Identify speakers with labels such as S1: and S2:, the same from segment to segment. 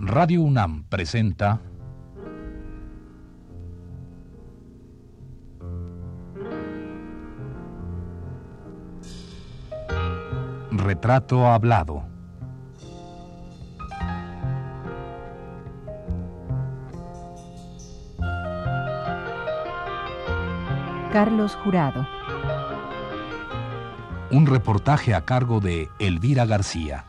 S1: Radio UNAM presenta Retrato Hablado.
S2: Carlos Jurado.
S1: Un reportaje a cargo de Elvira García.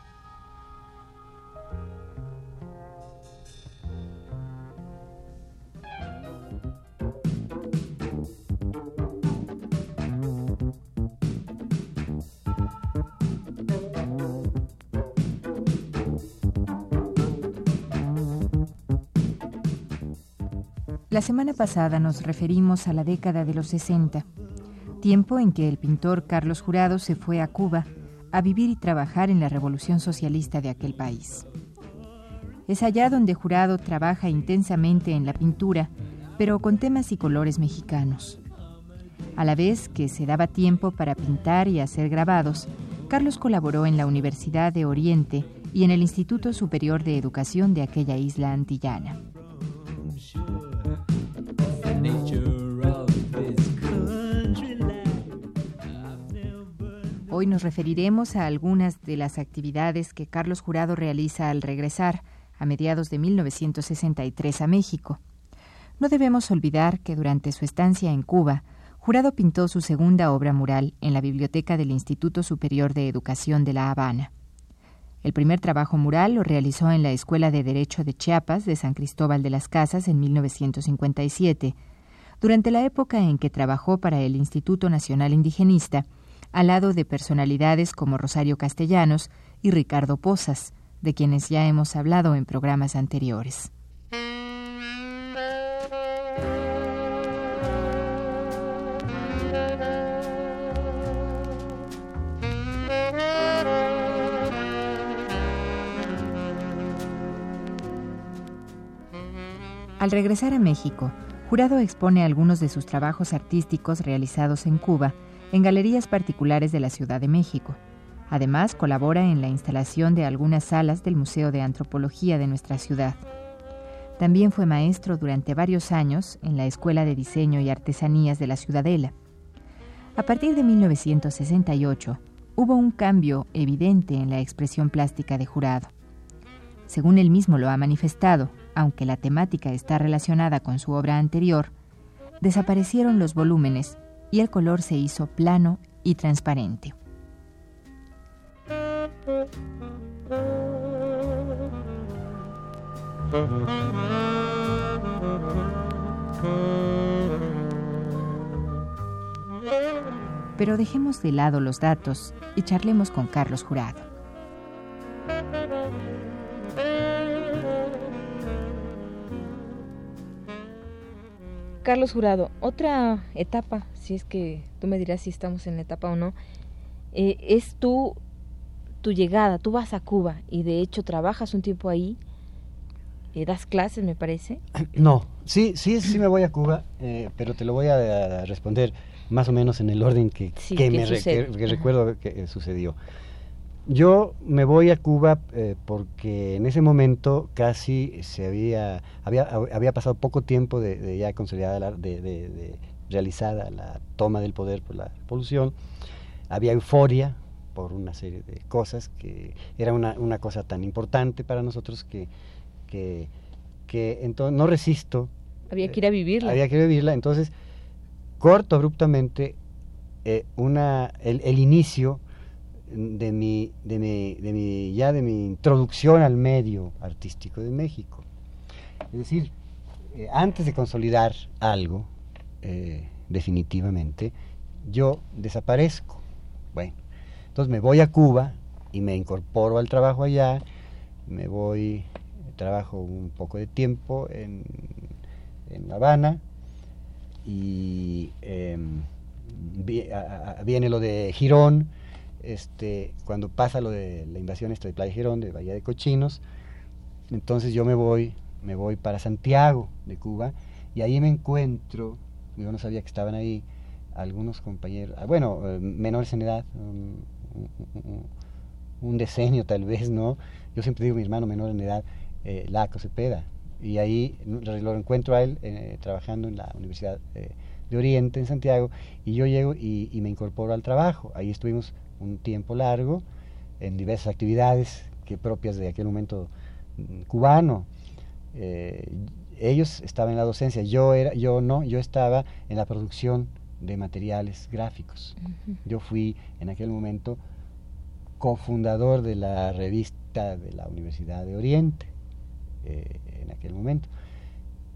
S2: La semana pasada nos referimos a la década de los 60, tiempo en que el pintor Carlos Jurado se fue a Cuba a vivir y trabajar en la revolución socialista de aquel país. Es allá donde Jurado trabaja intensamente en la pintura, pero con temas y colores mexicanos. A la vez que se daba tiempo para pintar y hacer grabados, Carlos colaboró en la Universidad de Oriente y en el Instituto Superior de Educación de aquella isla antillana. Hoy nos referiremos a algunas de las actividades que Carlos Jurado realiza al regresar a mediados de 1963 a México. No debemos olvidar que durante su estancia en Cuba, Jurado pintó su segunda obra mural en la biblioteca del Instituto Superior de Educación de La Habana. El primer trabajo mural lo realizó en la Escuela de Derecho de Chiapas de San Cristóbal de las Casas en 1957, durante la época en que trabajó para el Instituto Nacional Indigenista al lado de personalidades como Rosario Castellanos y Ricardo Pozas, de quienes ya hemos hablado en programas anteriores. Al regresar a México, Jurado expone algunos de sus trabajos artísticos realizados en Cuba en galerías particulares de la Ciudad de México. Además, colabora en la instalación de algunas salas del Museo de Antropología de nuestra ciudad. También fue maestro durante varios años en la Escuela de Diseño y Artesanías de la Ciudadela. A partir de 1968, hubo un cambio evidente en la expresión plástica de Jurado. Según él mismo lo ha manifestado, aunque la temática está relacionada con su obra anterior, desaparecieron los volúmenes y el color se hizo plano y transparente. Pero dejemos de lado los datos y charlemos con Carlos Jurado. Carlos Jurado, otra etapa, si es que tú me dirás si estamos en la etapa o no, eh, es tu, tu llegada, tú vas a Cuba y de hecho trabajas un tiempo ahí, eh, das clases, me parece.
S3: No, sí, sí, sí me voy a Cuba, eh, pero te lo voy a, responder más o menos en el orden que, que, me recuerdo que sucedió. Yo me voy a Cuba eh, porque en ese momento casi se había, había, había pasado poco tiempo de, ya consolidada, la, de, realizada la toma del poder por la revolución. Había euforia por una serie de cosas que era una, una cosa tan importante para nosotros que, que, que entonces no resisto.
S2: Había que ir a vivirla.
S3: Había que vivirla, entonces corto abruptamente eh, una, el, el inicio de mi, de mi, de mi, ya de mi introducción al medio artístico de México. Es decir, eh, antes de consolidar algo, eh, definitivamente, yo desaparezco. Bueno, entonces me voy a Cuba y me incorporo al trabajo allá, me voy, trabajo un poco de tiempo en, en La Habana y em, viene lo de Girón, este, cuando pasa lo de la invasión esta de Playa Girón, de Bahía de Cochinos, entonces yo me voy, me voy para Santiago de Cuba y ahí me encuentro, yo no sabía que estaban ahí algunos compañeros, ah, bueno, eh, menores en edad, un, decenio tal vez, ¿no? Yo siempre digo mi hermano menor en edad, eh, Laco Cepeda. Y ahí lo encuentro a él eh, trabajando en la Universidad eh, de Oriente en Santiago y yo llego y, me incorporo al trabajo. Ahí estuvimos un tiempo largo en diversas actividades que propias de aquel momento mm, cubano. ellos estaban en la docencia, yo era, yo no, yo estaba en la producción de materiales gráficos. Yo fui en aquel momento cofundador de la revista de la Universidad de Oriente eh, en aquel momento.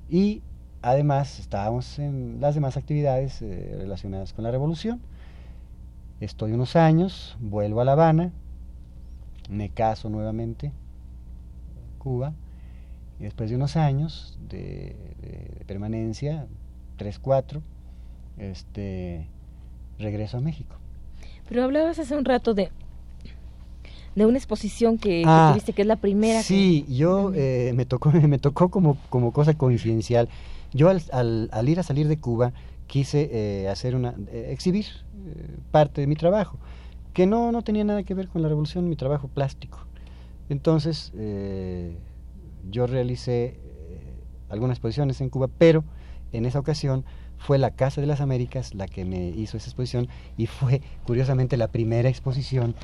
S3: Y además estábamos en las demás actividades eh, relacionadas con la revolución. Estoy unos años, vuelvo a La Habana, me caso nuevamente, Cuba, y después de unos años de, de permanencia, tres, cuatro, este, regreso a México.
S4: Pero hablabas hace un rato de de una exposición que, ah, tuviste, que es la primera.
S3: Sí, yo eh, me tocó me tocó como, como cosa coincidencial. Yo al, al, ir a salir de Cuba quise eh, hacer una eh, exhibir parte de mi trabajo, que no, no tenía nada que ver con la revolución, mi trabajo plástico. Entonces yo realicé algunas exposiciones en Cuba, pero en esa ocasión fue la Casa de las Américas la que me hizo esa exposición y fue curiosamente la primera exposición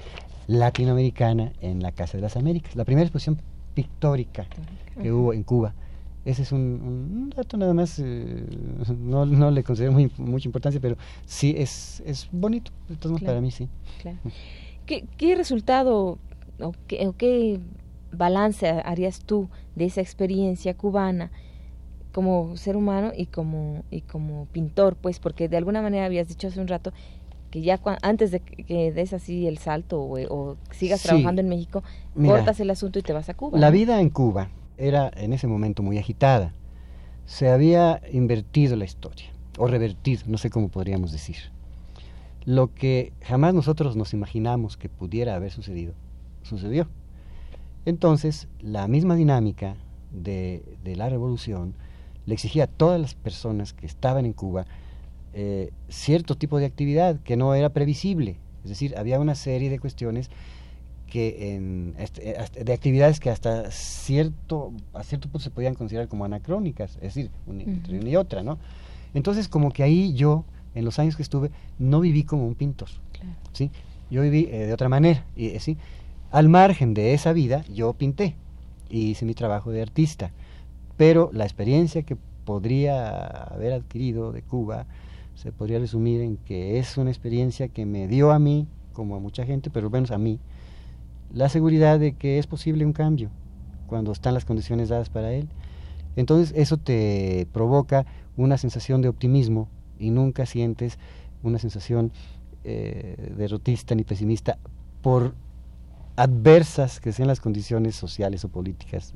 S3: latinoamericana en la Casa de las Américas, la primera exposición pictórica que hubo en Cuba. Ese es un, dato nada más, eh, no, no, le considero muy, mucha importancia, pero sí es, es bonito, entonces para mí sí.
S4: ¿Qué, ¿Qué, resultado o qué, o qué balance harías tú de esa experiencia cubana como ser humano y como, y como pintor? Pues porque de alguna manera habías dicho hace un rato que ya antes de que des así el salto o, sigas trabajando en México, cortas el asunto y te vas a Cuba.
S3: La vida en Cuba era en ese momento muy agitada. Se había invertido la historia, o revertido, no sé cómo podríamos decir. Lo que jamás nosotros nos imaginamos que pudiera haber sucedido, sucedió. Entonces, la misma dinámica de, de la revolución le exigía a todas las personas que estaban en Cuba eh, cierto tipo de actividad que no era previsible. Es decir, había una serie de cuestiones que en, eh, de actividades que hasta cierto a cierto punto se podían considerar como anacrónicas, es decir, una, entre una y otra, ¿no? Entonces, como que ahí yo, en los años que estuve, no viví como un pintor, ¿sí? Yo viví eh, de otra manera, y, ¿sí? Al margen de esa vida, yo pinté y hice mi trabajo de artista, pero la experiencia que podría haber adquirido de Cuba, se podría resumir en que es una experiencia que me dio a mí, como a mucha gente, pero menos a mí, la seguridad de que es posible un cambio cuando están las condiciones dadas para él. Entonces eso te provoca una sensación de optimismo y nunca sientes una sensación eh, derrotista ni pesimista por adversas que sean las condiciones sociales o políticas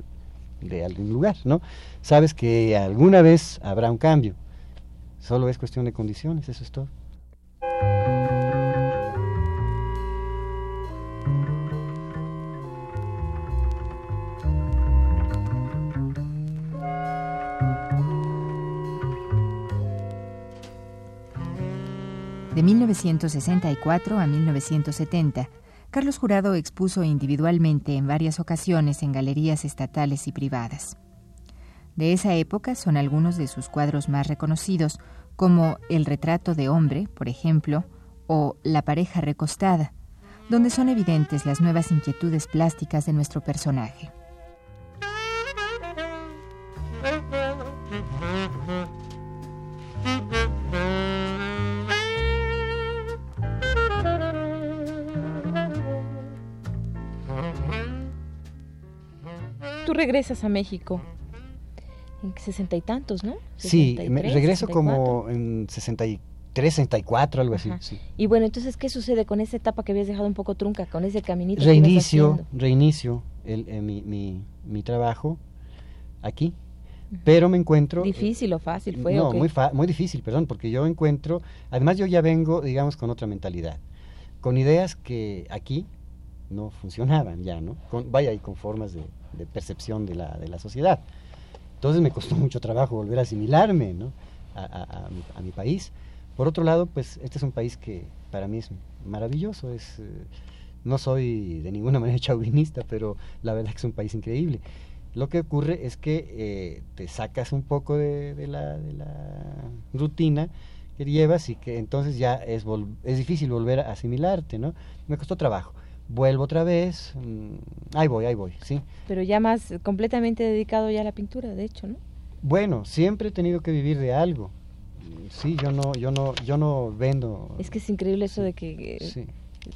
S3: de algún lugar, ¿no? Sabes que alguna vez habrá un cambio Solo es cuestión de condiciones, eso es todo.
S2: 1964 a 1970, Carlos Jurado expuso individualmente en varias ocasiones en galerías estatales y privadas. De esa época son algunos de sus cuadros más reconocidos, como El retrato de hombre, por ejemplo, o La pareja recostada, donde son evidentes las nuevas inquietudes plásticas de nuestro personaje.
S4: Regresas a México sesenta y tantos, ¿no?
S3: sí, regreso como en 63, 64, algo así.
S4: Y bueno, entonces, ¿qué sucede con esa etapa que habías dejado un poco trunca, con ese caminito?
S3: Reinicio, reinicio el, eh, mi, mi, mi, trabajo aquí, pero me encuentro...
S4: Eh, ¿Difícil o fácil fue?
S3: No, muy, muy difícil, perdón, porque yo encuentro, además yo ya vengo, digamos, con otra mentalidad, con ideas que aquí no funcionaban ya, ¿no? Con, vaya, y con formas de, de percepción de la, de la sociedad. Entonces me costó mucho trabajo volver a asimilarme ¿no? a, mi, país. Por otro lado, pues este es un país que para mí es maravilloso. Es, eh, no soy de ninguna manera chauvinista, pero la verdad es que es un país increíble. Lo que ocurre es que eh, te sacas un poco de, la, de, la, rutina que llevas y que entonces ya es, es difícil volver a asimilarte, ¿no? Me costó trabajo. Vuelvo otra vez, mm, ahí voy, ahí voy, sí.
S4: Pero ya más completamente dedicado ya a la pintura, de hecho, ¿no?
S3: Bueno, siempre he tenido que vivir de algo. Sí, yo no, yo no, yo no vendo.
S4: Es que es increíble eso de que sí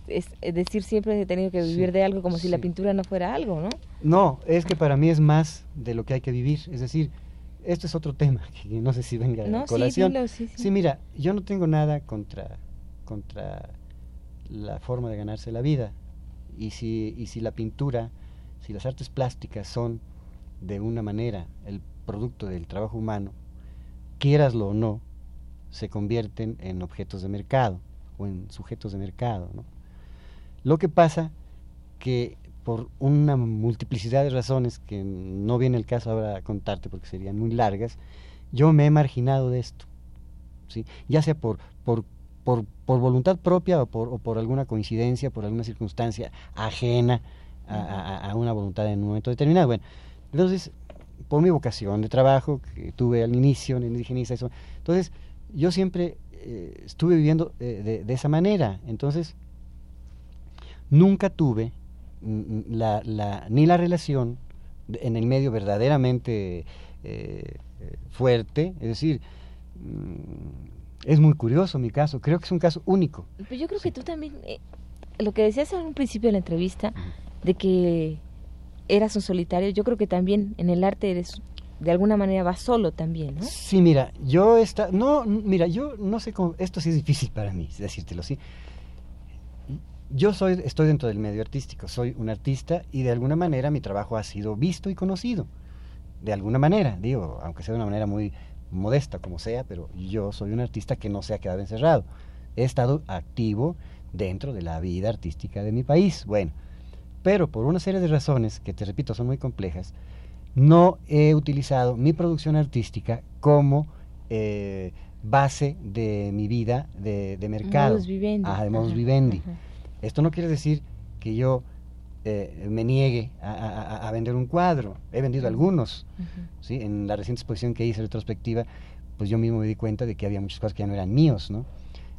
S4: es, decir siempre he tenido que vivir de algo como si la pintura no fuera algo, ¿no?
S3: No, es que para mí es más de lo que hay que vivir. Es decir, esto es otro tema que no sé si venga a colación. Sí, mira, yo no tengo nada contra, contra la forma de ganarse la vida. Y si, y si la pintura, si las artes plásticas son de una manera el producto del trabajo humano, quieraslo o no, se convierten en objetos de mercado o en sujetos de mercado. Lo que pasa que por una multiplicidad de razones que no viene el caso ahora a contarte porque serían muy largas, yo me he marginado de esto. ¿sí? Ya sea por, por, por, por voluntad propia o por, o por alguna coincidencia, por alguna circunstancia ajena a, una voluntad en un momento determinado. Bueno, entonces, por mi vocación de trabajo que tuve al inicio en indigenista, eso, entonces yo siempre eh, estuve viviendo eh, de, esa manera. Entonces, nunca tuve la, la, ni la relación en el medio verdaderamente eh, fuerte, es decir, mm, es muy curioso mi caso, creo que es un caso único.
S4: Pero yo creo que tú también, eh, lo que decías en un principio de la entrevista, de que eras un solitario, yo creo que también en el arte eres de alguna manera vas solo también, ¿no?
S3: Sí, mira, yo está, no, mira, yo no sé cómo, esto sí es difícil para mí, decírtelo, sí yo soy, estoy dentro del medio artístico, soy un artista y de alguna manera mi trabajo ha sido visto y conocido. De alguna manera, digo, aunque sea de una manera muy modesta como sea, pero yo soy un artista que no se ha quedado encerrado. He estado activo dentro de la vida artística de mi país. Bueno, pero por una serie de razones que te repito son muy complejas, no he utilizado mi producción artística como eh, base de mi vida de, mercado.
S4: Modus vivendi.
S3: Ah, de modus vivendi. Esto no quiere decir que yo eh, me niegue a, vender un cuadro. He vendido algunos. ¿sí? En la reciente exposición que hice retrospectiva, pues yo mismo me di cuenta de que había muchas cosas que ya no eran míos, ¿no?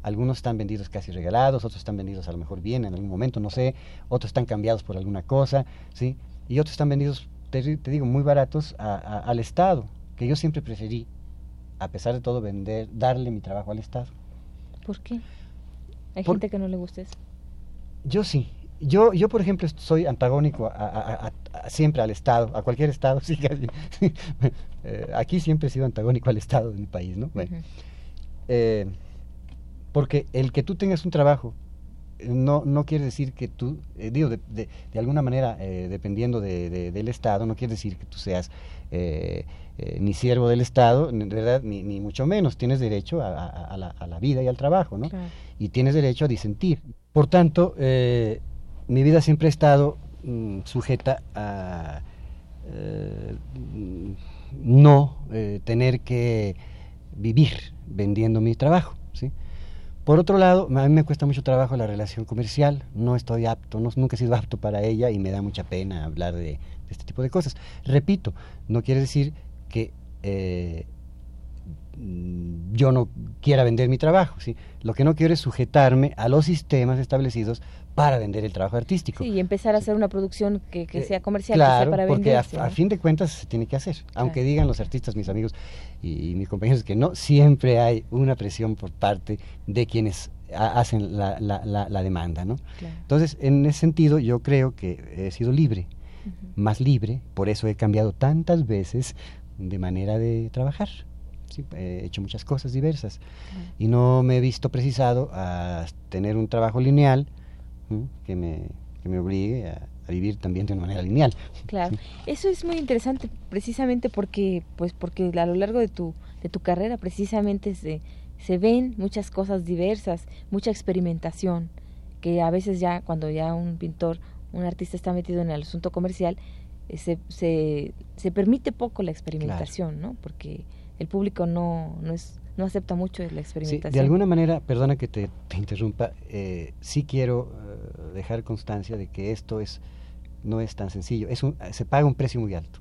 S3: Algunos están vendidos casi regalados, otros están vendidos a lo mejor bien en algún momento, no sé, otros están cambiados por alguna cosa, ¿sí? Y otros están vendidos, te, digo, muy baratos al Estado, que yo siempre preferí, a pesar de todo, vender, darle mi trabajo al Estado.
S4: ¿Por qué? Hay gente que no le gusta eso.
S3: Yo sí. Yo, yo por ejemplo, soy antagónico a, siempre al Estado, a cualquier Estado. Sí, eh, aquí siempre he sido antagónico al Estado de mi país, ¿no? Eh, porque el que tú tengas un trabajo no, no quiere decir que tú, eh, digo, de, de, alguna manera, dependiendo de, del Estado, no quiere decir que tú seas ni siervo del Estado, de verdad, ni, ni mucho menos. Tienes derecho a, la, a la, vida y al trabajo, ¿no? Y tienes derecho a disentir. Por tanto, eh, mi vida siempre ha estado mm, sujeta a eh, no eh, tener que vivir vendiendo mi trabajo. ¿sí? Por otro lado, a mí me cuesta mucho trabajo la relación comercial, no estoy apto, nunca he sido apto para ella y me da mucha pena hablar de, este tipo de cosas. Repito, no quiere decir que Mm, yo no quiera vender mi trabajo. ¿sí? Lo que no quiero es sujetarme a los sistemas establecidos para vender el trabajo artístico.
S4: Sí, y empezar a hacer una producción que, que eh, sea comercial,
S3: claro,
S4: que sea para
S3: porque a, fin de cuentas se tiene que hacer. Aunque digan los artistas, mis amigos y, mis compañeros, que no, siempre hay una presión por parte de quienes hacen la, la, la, demanda. ¿no? Entonces, en ese sentido, yo creo que he sido libre, más libre, por eso he cambiado tantas veces de manera de trabajar he hecho muchas cosas diversas. Y no me he visto precisado a tener un trabajo lineal que, me, que me obligue a, vivir también de una manera lineal.
S4: Claro, eso es muy interesante precisamente porque, pues porque a lo largo de tu, de tu carrera precisamente se, se ven muchas cosas diversas, mucha experimentación, que a veces ya cuando ya un pintor, un artista está metido en el asunto comercial, eh, se, se, se permite poco la experimentación, ¿no? Porque el público no, no, es, no acepta mucho la experimentación.
S3: De alguna manera, perdona que te, interrumpa, eh, sí quiero eh, dejar constancia de que esto es no es tan sencillo, es se paga un precio muy alto.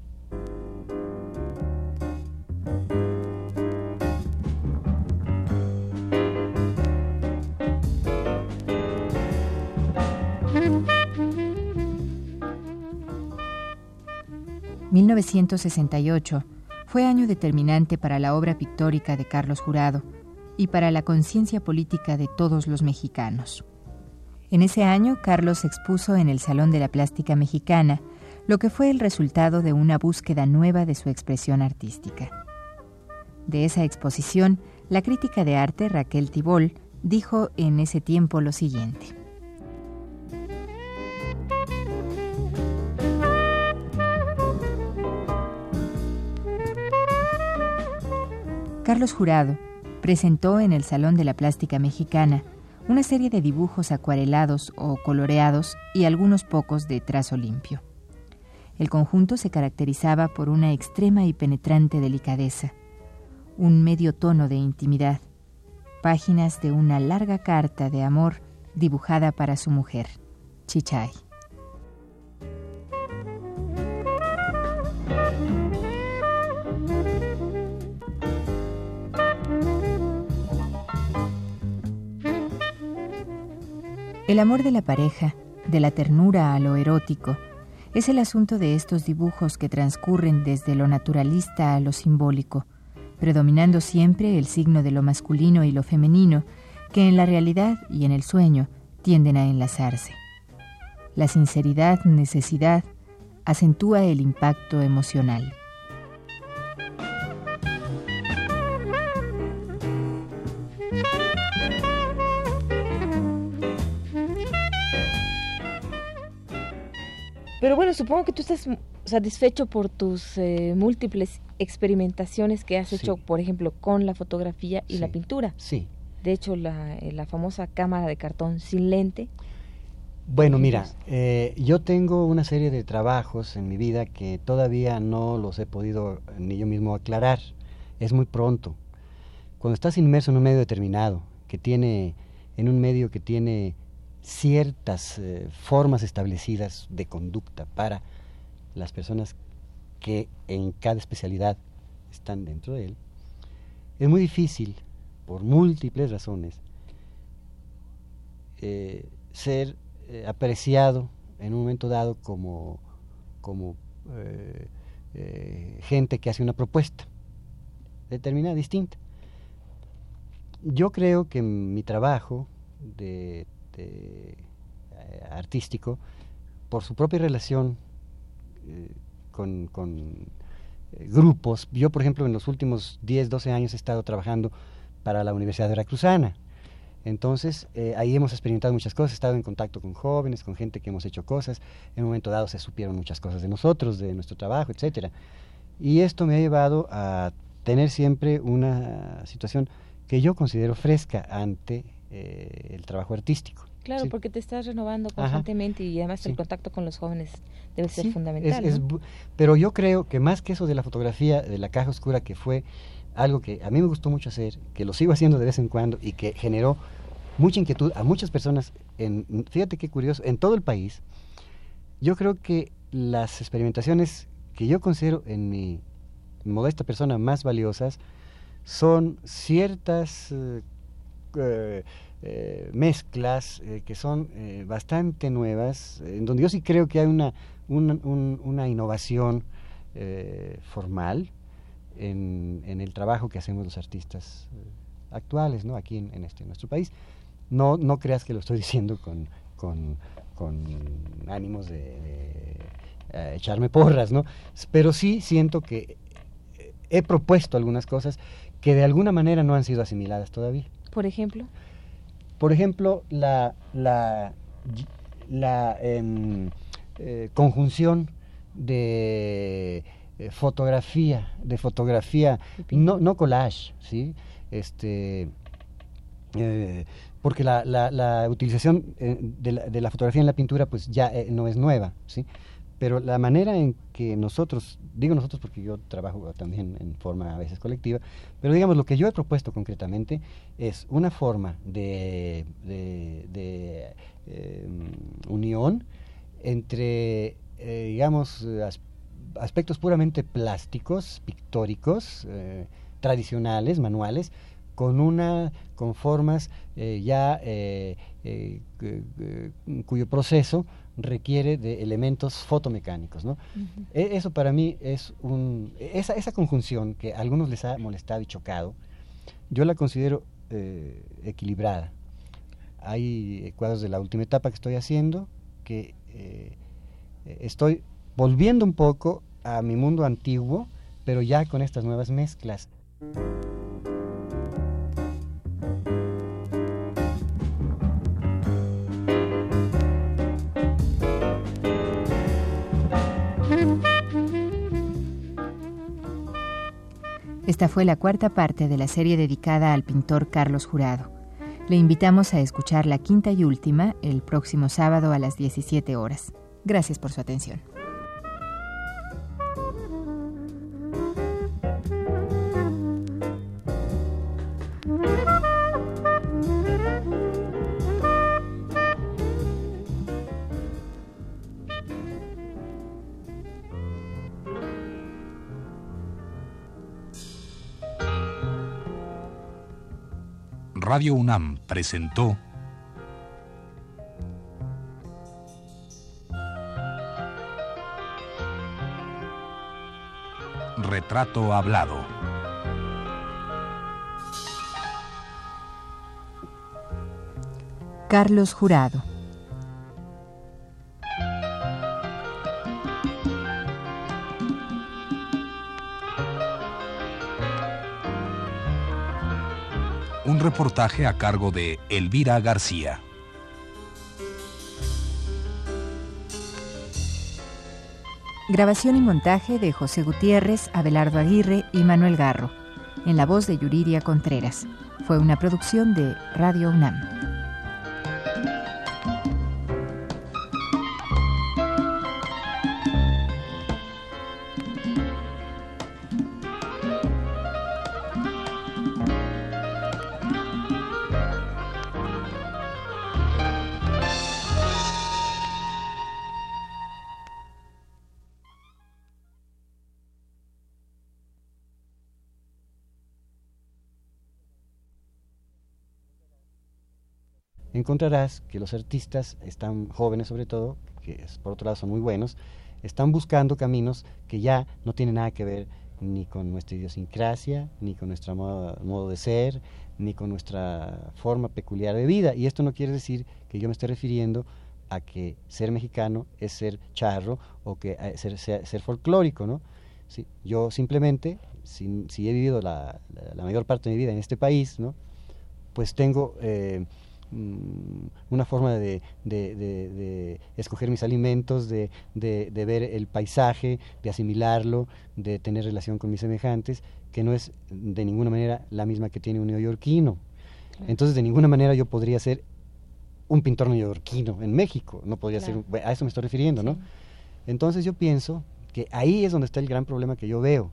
S2: ...1968 fue año determinante para la obra pictórica de Carlos Jurado y para la conciencia política de todos los mexicanos. En ese año, Carlos expuso en el Salón de la Plástica Mexicana lo que fue el resultado de una búsqueda nueva de su expresión artística. De esa exposición, la crítica de arte Raquel Tibol dijo en ese tiempo lo siguiente. Carlos Jurado presentó en el Salón de la Plástica Mexicana una serie de dibujos acuarelados o coloreados y algunos pocos de trazo limpio. El conjunto se caracterizaba por una extrema y penetrante delicadeza, un medio tono de intimidad, páginas de una larga carta de amor dibujada para su mujer, Chichay. El amor de la pareja, de la ternura a lo erótico, es el asunto de estos dibujos que transcurren desde lo naturalista a lo simbólico, predominando siempre el signo de lo masculino y lo femenino, que en la realidad y en el sueño tienden a enlazarse. La sinceridad, necesidad, acentúa el impacto emocional.
S4: Pero bueno, supongo que tú estás satisfecho por tus eh, múltiples experimentaciones que has hecho, por ejemplo, con la fotografía y la pintura.
S3: Sí.
S4: De hecho, la, eh, la, famosa cámara de cartón sin lente.
S3: Bueno, mira, eh, yo tengo una serie de trabajos en mi vida que todavía no los he podido ni yo mismo aclarar. Es muy pronto. Cuando estás inmerso en un medio determinado, que tiene, en un medio que tiene ciertas eh, formas establecidas de conducta para las personas que en cada especialidad están dentro de él, es muy difícil, por múltiples razones, eh, ser eh, apreciado en un momento dado como, como gente que hace una propuesta determinada, distinta. Yo creo que mi trabajo de eh, artístico por su propia relación eh, con, eh, grupos. Yo, por ejemplo, en los últimos 10, 12 años he estado trabajando para la Universidad de Veracruzana. Entonces, ahí hemos experimentado muchas cosas, he estado en contacto con jóvenes, con gente que hemos hecho cosas. En un momento dado se supieron muchas cosas de nosotros, de nuestro trabajo, etcétera. Y esto me ha llevado a tener siempre una situación que yo considero fresca ante el trabajo artístico.
S4: Claro, porque te estás renovando constantemente y además el contacto con los jóvenes debe ser fundamental.
S3: pero yo creo que más que eso de la fotografía de la caja oscura, que fue algo que a mí me gustó mucho hacer, que lo sigo haciendo de vez en cuando y que generó mucha inquietud a muchas personas, en, fíjate qué curioso, en todo el país, yo creo que las experimentaciones que yo considero en mi modesta persona más valiosas son ciertas... Eh, eh, eh, mezclas eh, que son bastante nuevas, en donde yo sí creo que hay una, una, innovación formal en, en, el trabajo que hacemos los artistas actuales ¿no? aquí en, este, nuestro país. No, no creas que lo estoy diciendo con, con ánimos de, echarme porras, ¿no? pero sí siento que he propuesto algunas cosas que de alguna manera no han sido asimiladas todavía.
S4: Por ejemplo.
S3: Por ejemplo, la, la, la em, eh, conjunción de eh, fotografía, de fotografía, no, no collage, ¿sí? Este, eh, porque la, la, la utilización de la, de, la, fotografía en la pintura pues ya no es nueva, ¿sí? Pero la manera en que nosotros, digo nosotros porque yo trabajo también en forma a veces colectiva, pero digamos lo que yo he propuesto concretamente es una forma de, de, em, unión entre, eh, digamos, aspectos puramente plásticos, pictóricos, eh, tradicionales, manuales, con una con formas eh, ya cuyo proceso requiere de elementos fotomecánicos. ¿no? E, eso para mí es un... Esa, esa conjunción que a algunos les ha molestado y chocado, yo la considero eh, equilibrada. Hay cuadros de la última etapa que estoy haciendo que eh, estoy volviendo un poco a mi mundo antiguo, pero ya con estas nuevas mezclas.
S2: Esta fue la cuarta parte de la serie dedicada al pintor Carlos Jurado. Le invitamos a escuchar la quinta y última el próximo sábado a las 17 horas. Gracias por su atención.
S1: Radio UNAM presentó Retrato Hablado.
S2: Carlos Jurado.
S1: Reportaje a cargo de Elvira García.
S2: Grabación y montaje de José Gutiérrez, Abelardo Aguirre y Manuel Garro. En la voz de Yuridia Contreras. Fue una producción de Radio UNAM.
S3: Encontrarás que los artistas están jóvenes sobre todo, que por otro lado son muy buenos, están buscando caminos que ya no tienen nada que ver ni con nuestra idiosincrasia, ni con nuestro modo, de ser, ni con nuestra forma peculiar de vida. Y esto no quiere decir que yo me esté refiriendo a que ser mexicano es ser charro o que eh, ser, ser, folclórico, ¿no? Sí, yo simplemente, si, si he vivido la, la, mayor parte de mi vida en este país, ¿no? Pues tengo... Eh, una forma de, escoger mis alimentos, de, ver el paisaje, de asimilarlo, de tener relación con mis semejantes, que no es de ninguna manera la misma que tiene un neoyorquino. Entonces, de ninguna manera yo podría ser un pintor neoyorquino en México, no podría ser, a eso me estoy refiriendo, ¿no? Entonces yo pienso que ahí es donde está el gran problema que yo veo,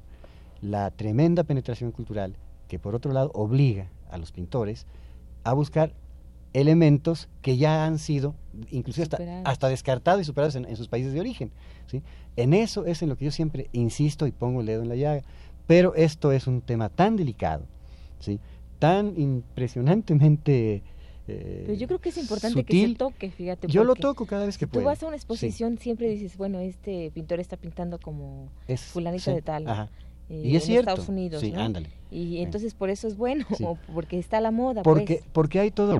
S3: la tremenda penetración cultural que por otro lado obliga a los pintores a buscar elementos que ya han sido inclusive hasta, descartados y superados en, sus países de origen. ¿sí? En eso es en lo que yo siempre insisto y pongo el dedo en la llaga. Pero esto es un tema tan delicado, ¿sí? tan impresionantemente...
S4: Eh, Pero yo creo que es importante que se toque, fíjate.
S3: Yo lo toco cada vez que
S4: puedo. Tú vas a una exposición, siempre dices, bueno, este pintor está pintando como es, fulanito de tal.
S3: Eh, y es en cierto.
S4: Estados Unidos.
S3: Sí, ándale.
S4: Y entonces por eso es bueno, porque está la moda.
S3: Porque,
S4: pues.
S3: porque hay todo